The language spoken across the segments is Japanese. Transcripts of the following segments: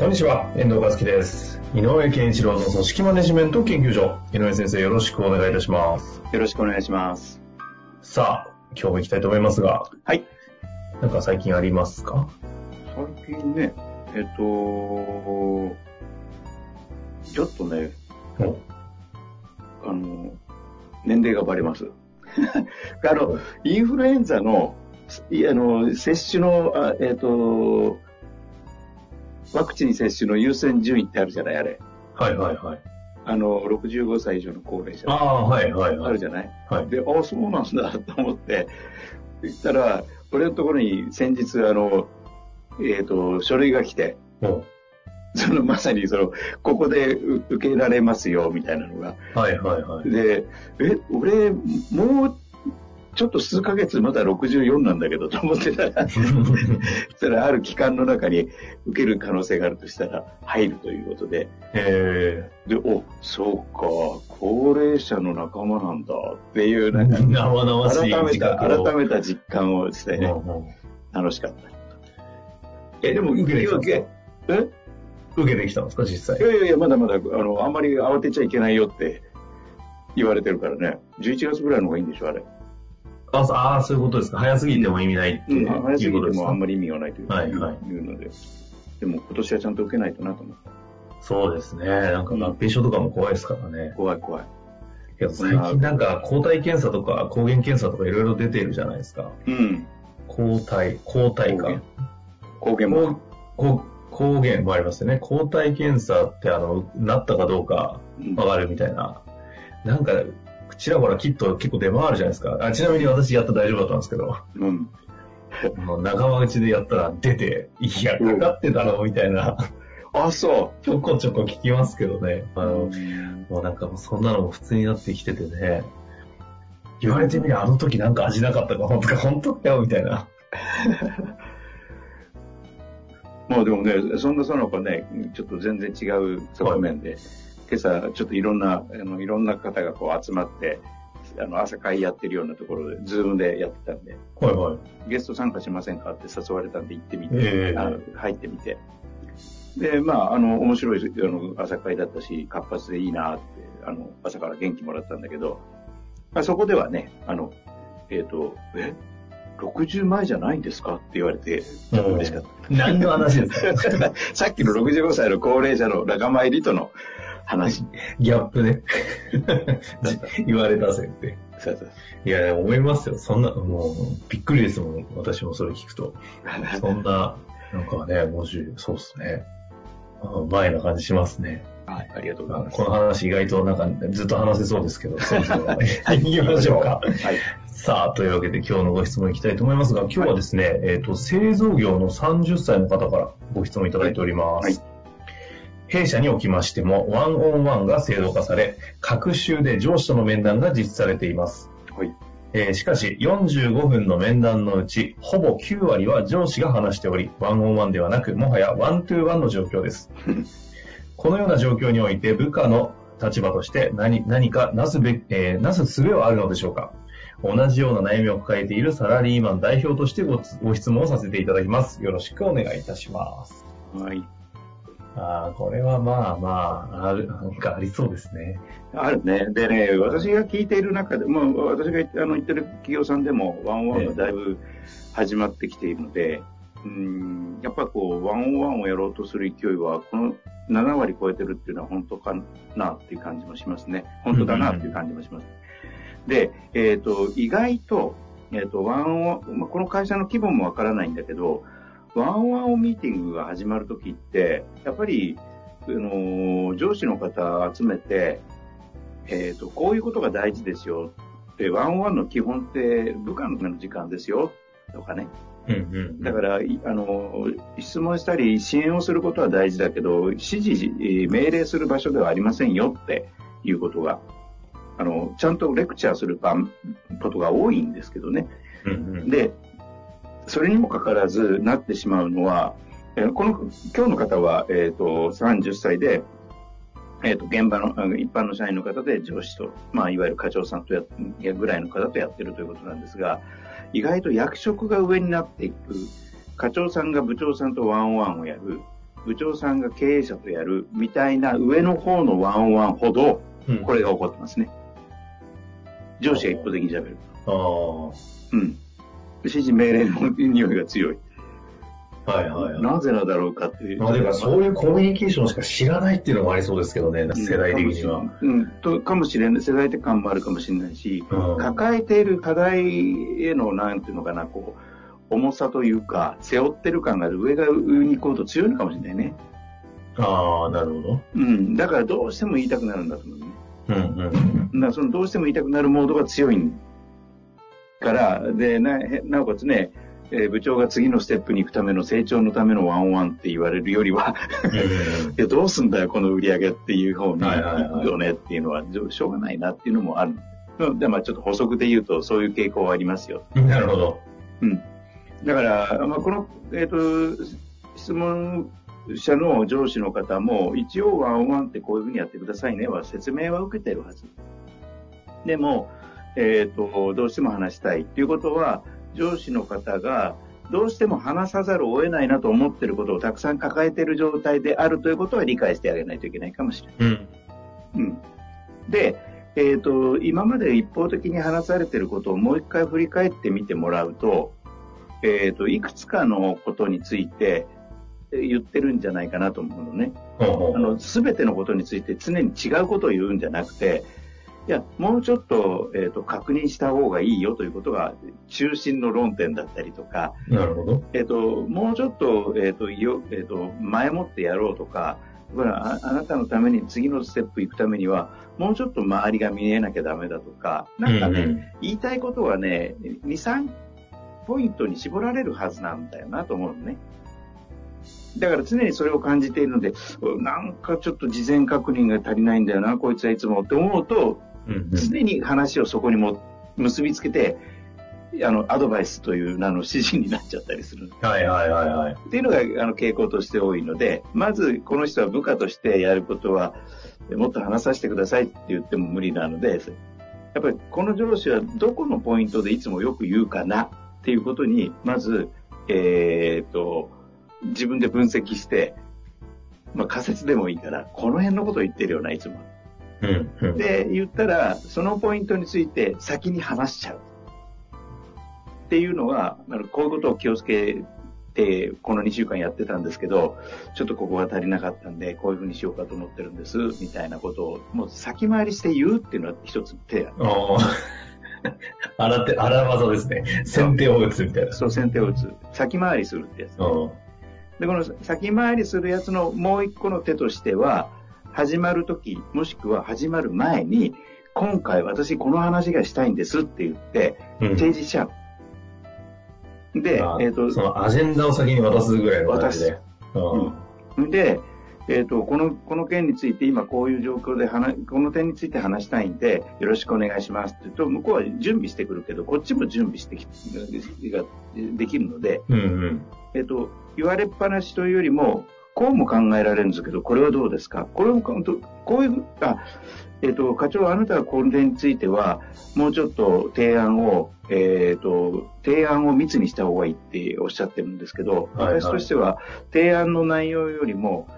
こんにちは、遠藤和樹です。井上健一郎の組織マネジメント研究所。井上先生、よろしくお願いいたします。よろしくお願いします。さあ、今日も行きたいと思いますが、はい。なんか最近ありますか？最近ね、えっと、ちょっとね、おあの、年齢がバレます。あの、インフルエンザの、いあの、接種の、あえっと、ワクチン接種の優先順位ってあるじゃない、あれ。はいはいはい。あの、65歳以上の高齢者。ああ、はいはいはい。あるじゃない？はい。で、ああ、そうなんだと思って、言ったら、俺のところに先日、あの、えっ、と、書類が来て、おそのまさにその、ここでう受けられますよ、みたいなのが。はいはいはい。で、え、俺、もう、ちょっと数ヶ月まだ64なんだけど、と思ってたら、そしたらある期間の中に受ける可能性があるとしたら、入るということで、えで、お、そうか、高齢者の仲間なんだっていう、なんかー、、生々しい改めた、改めた実感をしてね、うんうん楽しかった。え、でも受けてきたんですか？え？受けてきたんですか、実際？いやいやいや、まだまだ、あの、あんまり慌てちゃいけないよって言われてるからね。11月ぐらいの方がいいんでしょ、あれ。あそあー、そういうことですか。早すぎても意味ないってうん、いう早すぎことですか？てもあん。まり意味がないというはいはいいうので。でも今年はちゃんと受けないとなと思った。そうですね。なんか合併症とかも怖いですからね。怖い怖い。けど最近なんか抗体検査とか抗原検査とかいろいろ出てるじゃないですか。うん。抗体、抗体か。抗原も。抗抗原もありますよね。抗体検査ってあの、なったかどうかうんわかるみたいな。なんか、ちらほらキット結構出回るじゃないですか。あちなみに私やったら大丈夫だったんですけど、うん。仲間内でやったら出て、いや、かかってたろみたいな、あ、そちょこちょこ聞きますけどね。あう。の、もうなんかもうそんなのも普通になってきててね、言われてみりゃあの時なんか味なかったか、本当か、本当かよ、みたいな。まあでもね、そんなその子ね、ちょっと全然違う側面で、今朝ちょっといろんな、あの、いろんな方がこう集まって、あの、朝会やってるようなところで、ズームでやってたんで、はいはい。ゲスト参加しませんかって誘われたんで行ってみて、ええあの入ってみて。で、まあ、あの、面白いあの朝会だったし、活発でいいなって、あの、朝から元気もらったんだけど、まあ、そこではね、あの、えっ、と、え ?60 前じゃないんですかって言われて、嬉しかった。何の話ですか？さっきの65歳の高齢者の仲間入りとの話。ギャップね。言われたせって。そうそういや、思いますよ。そんな、もう、びっくりですもん。私もそれ聞くと。そんな、なんかね、もし、そうっすね。あ前な感じしますね。はい、ありがとうございます。この話意外となんかずっと話せそうですけど、そろそろ行きましょうか。はい。さあ、というわけで今日のご質問いきたいと思いますが、今日はですね、えっ、と、製造業の30歳の方からご質問いただいております。はい弊社におきましても、ワンオンワンが制度化され、各週で上司との面談が実施されています。はい。えーしかし、45分の面談のうち、ほぼ9割は上司が話しており、ワンオンワンではなく、もはやワントゥーワンの状況です。このような状況において、部下の立場として何何かなすべ、えーなす術はあるのでしょうか同じような悩みを抱えているサラリーマン代表としてごご質問をさせていただきます。よろしくお願いいたします。はい。ああ、これはまあまあ、ある、なんかありそうですね。あるね。でね、私が聞いている中で、まあ、私があの言ってる企業さんでも、ワンオンワンがだいぶ始まってきているので、うん、やっぱこう、ワンオンをやろうとする勢いは、この7割超えてるっていうのは本当かなっていう感じもしますね。本当だなっていう感じもします。で、えっ、と、意外と、えっ、と、ワンオン、まあ、この会社の規模もわからないんだけど、ワンワンミーティングが始まるときって、やっぱり、あの上司の方集めて、えっ、と、こういうことが大事ですよ。で、ワンワンの基本って部下の時間ですよ。とかね。うんうん。だから、いあの、質問したり支援をすることは大事だけど、指示、えー命令する場所ではありませんよっていうことが、あの、ちゃんとレクチャーする場ことが多いんですけどね。うんうん。で、それにもかかわらずなってしまうのは、えーこの、今日の方は、えっ、と、30歳で、えっ、と、現場の、一般の社員の方で上司と、まあ、いわゆる課長さんとや、ぐらいの方とやってるということなんですが、意外と役職が上になっていく、課長さんが部長さんとワンオンワンをやる、部長さんが経営者とやる、みたいな上の方のワンオンワンほど、うんこれが起こってますね。上司が一方的に喋る。あうん。指示命令の匂いが強い。あ。はいはいはい。なぜなんだろうかっていう。まあ、でもそういうコミュニケーションしか知らないっていうのもありそうですけどね、世代的には。うん、とかもしれない。世代的感もあるかもしれないし、うん抱えている課題への、なんていうのかな、こう、重さというか、背負ってる感が上が上に行こうと強いのかもしれないね。ああ、なるほど。うん。だからどうしても言いたくなるんだと思うね。うんうん。だからそのどうしても言いたくなるモードが強いから、で、ななおかつね、えー部長が次のステップに行くための成長のためのワンワンって言われるよりは、いや、どうすんだよ、この売り上げっていう方に行くよねっていうのは、しょうがないなっていうのもある。うんで、まあちょっと補足で言うと、そういう傾向はありますよ。うん。なるほど。うん。だから、まあこの、えっ、と、質問者の上司の方も、一応ワンワンってこういうふうにやってくださいねは説明は受けてるはず。でも、えっ、と、どうしても話したいっていうことは、上司の方が、どうしても話さざるを得ないなと思っていることをたくさん抱えている状態であるということは理解してあげないといけないかもしれない。うん。うん。で、えっ、と、今まで一方的に話されていることをもう一回振り返ってみてもらうと、えっ、と、いくつかのことについてえー言ってるんじゃないかなと思うのね。あの、すべてのことについて常に違うことを言うんじゃなくて、いや、もうちょっと、えっ、と、確認した方がいいよということが中心の論点だったりとか、なるほど。えっ、と、もうちょっと、えっ、と、よ、えっ、と、前もってやろうとか、ほら、ああなたのために次のステップ行くためには、もうちょっと周りが見えなきゃダメだとか、なんかね、うんうん言いたいことはね、2、3ポイントに絞られるはずなんだよなと思うのね。だから常にそれを感じているので、なんかちょっと事前確認が足りないんだよな、こいつはいつもって思うと、うんうん常に話をそこにも結びつけて、あの、アドバイスという名の指示になっちゃったりする。はいはいはいはい。っていうのがあの傾向として多いので、まずこの人は部下としてやることは、もっと話させてくださいって言っても無理なので、やっぱりこの上司はどこのポイントでいつもよく言うかなっていうことに、まず、えーっと、自分で分析して、まあ仮説でもいいから、この辺のことを言ってるよな、いつも。で、言ったら、そのポイントについて先に話しちゃう。っていうのは、こういうことを気をつけて、この2週間やってたんですけど、ちょっとここが足りなかったんで、こういうふうにしようかと思ってるんです、みたいなことを、もう先回りして言うっていうのは一つ手や。荒手、荒技ですね。先手を打つみたいな。そう、先手を打つ。先回りするってやつ、ね。うん。で、この先回りするやつのもう一個の手としては、始まるとき、もしくは始まる前に、今回私この話がしたいんですって言って、うん提示しちゃう。であ、えっ、とそ、のアジェンダを先に渡すぐらいの感じで。うんで、えっ、と、この、この件について今こういう状況で話、この点について話したいんで、よろしくお願いしますって言うと、向こうは準備してくるけど、こっちも準備してき、ができるので、うんうん。えっ、と、言われっぱなしというよりも、こうも考えられるんですけど、これはどうですか？これもか、こういう、あ、えっ、と、課長、あなたはこれについては、もうちょっと提案を、えっ、と、提案を密にした方がいいっておっしゃってるんですけど、はいはい私としては、提案の内容よりも、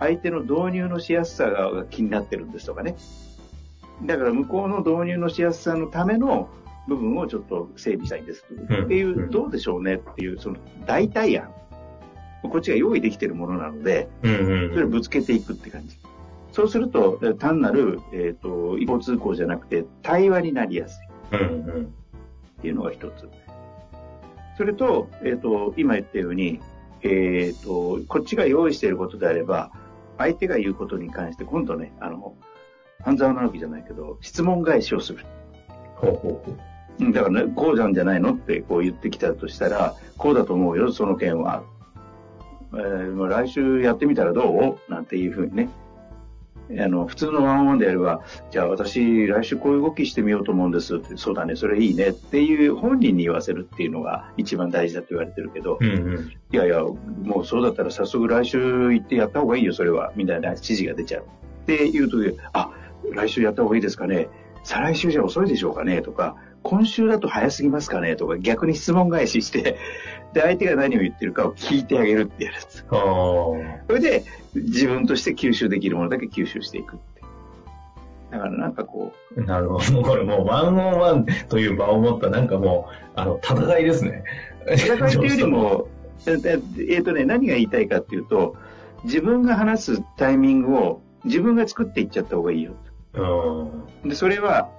相手の導入のしやすさが気になってるんですとかね。だから向こうの導入のしやすさのための部分をちょっと整備したいんですうんっていうう、どうでしょうねっていう、その代替案。こっちが用意できているものなので、うんうんそれをぶつけていくって感じ。そうすると、え単なる、えっ、と、一方通行じゃなくて、対話になりやすいうんうん。っていうのが一つ。それと、えっ、と、今言ったように、えっ、と、こっちが用意していることであれば、相手が言うことに関して、今度ね、あの、半沢直樹じゃないけど、質問返しをする。ほうほうほう。だからね、こうなんじゃないのってこう言ってきたとしたら、こうだと思うよ、その件は。えーまあ来週やってみたらどう？なんていうふうにね。あの、普通のワンオンワンでやれば、じゃあ私来週こういう動きしてみようと思うんですって、そうだね、それいいね。っていう本人に言わせるっていうのが一番大事だと言われてるけど、うんうん。いやいや、もうそうだったら早速来週行ってやった方がいいよ、それは、みたいな指示が出ちゃう。って言うと、あ、来週やった方がいいですかね、再来週じゃ遅いでしょうかね、とか、今週だと早すぎますかね、とか、逆に質問返しして、で、相手が何を言ってるかを聞いてあげるってやつ。それで、自分として吸収できるものだけ吸収していくって。だからなんかこなるほど。これもうワンオンワンという場を持ったなんかもう、あの、戦いですね。う、戦いっていうよりも、えっ、えーとね、何が言いたいかっていうと、自分が話すタイミングを自分が作っていっちゃった方がいいよ。うん。で、それは、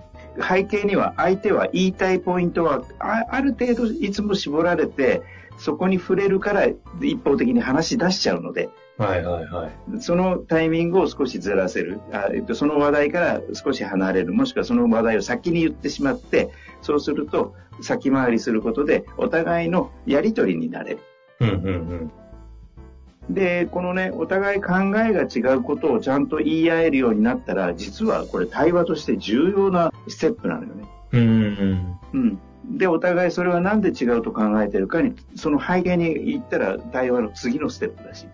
背景には相手は言いたいポイントはあある程度いつも絞られて、そこに触れるから一方的に話し出しちゃうので、はいはいはい。そのタイミングを少しずらせる。あえっと、その話題から少し離れる。もしくはその話題を先に言ってしまって、そうすると先回りすることでお互いのやりとりになれる。うんうんで、このね、お互い考えが違うことをちゃんと言い合えるようになったら、実はこれ対話として重要なステップなのよね。うん。うんうん。で、お互いそれはなんで違うと考えてるかに、その背景に行ったら対話の次のステップだし。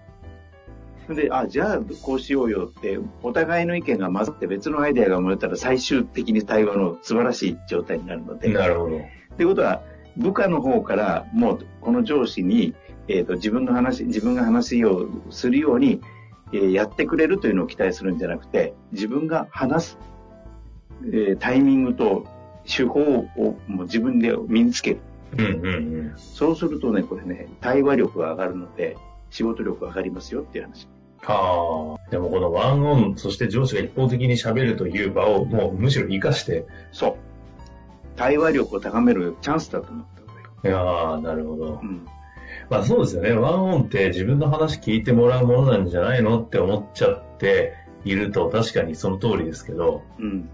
で、あ、じゃあこうしようよって、お互いの意見が混ざって別のアイデアが生まれたら最終的に対話の素晴らしい状態になるのうん。で。なるほど。ってことは、部下の方からもうこの上司に、えー、と自分の話、自分が話をするように、えーやってくれるというのを期待するんじゃなくて、自分が話す、えータイミングと手法をもう自分で身につける。うんうんうん。そうするとね、これね、対話力が上がるので、仕事力が上がりますよっていう話。はあ。でもこのワンオン、そして上司が一方的に喋るという場をもうむしろ活かして、そう。対話力を高めるチャンスだと思った。いやー、なるほどう。ん。まあそうですよね。ワンオンって自分の話聞いてもらうものなんじゃないのって思っちゃっていると確かにその通りですけど、うん。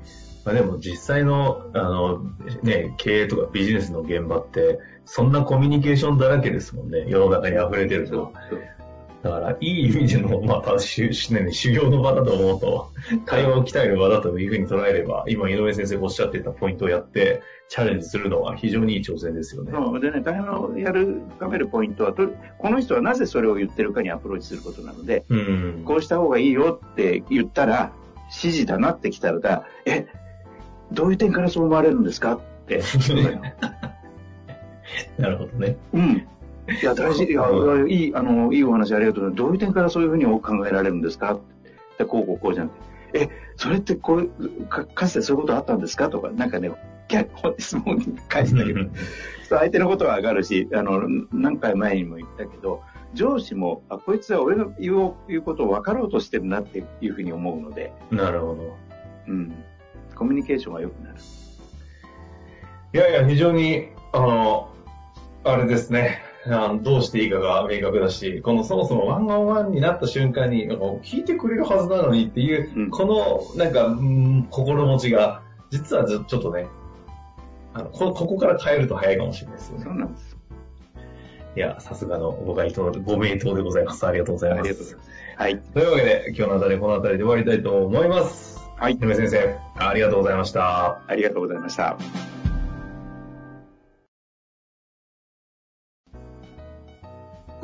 まあでも実際の、あの、ね、経営とかビジネスの現場って、そんなコミュニケーションだらけですもんね。世の中に溢れてると。だから、いい意味での、まあ、修ね修行の場だと思うと、会話を鍛える場だというふうに捉えれば、今、井上先生がおっしゃっていたポイントをやって、チャレンジするのは非常にいい挑戦ですよね。そうでね、対話をやる、深めるポイントはと、この人はなぜそれを言ってるかにアプローチすることなので、うん。こうした方がいいよって言ったら、指示だなってきたら、え、どういう点からそう思われるんですかって。なるほどね。うん。いや、大事、いや、いい、あの、いいお話ありがとうございます。どういう点からそういうふうに考えられるんですかでこうこうこうじゃなくて、え、それってこうかかつてそういうことあったんですかとか、なんかね、逆質問に返してあげる。相手のことは上がるし、あの、何回前にも言ったけど、上司も、あ、こいつは俺の言う言うことを分かろうとしてるなっていうふうに思うので、なるほど。うん。コミュニケーションが良くなる。いやいや、非常に、あの、あれですね。あのどうしていいかが明確だし、このそもそもワンオンワンになった瞬間に、なんか聞いてくれるはずなのにっていう、うんこの、なんか、うん心持ちが、実はちょちょっとね、あのこ、ここから変えると早いかもしれないですよね。そうなんです。いや、さすがのご回答で、ご名答でございます。ありがとうございます。ありがとうございます。はい。というわけで、今日のあたりこのあたりで終わりたいと思います。はい井上先生、ありがとうございました。ありがとうございました。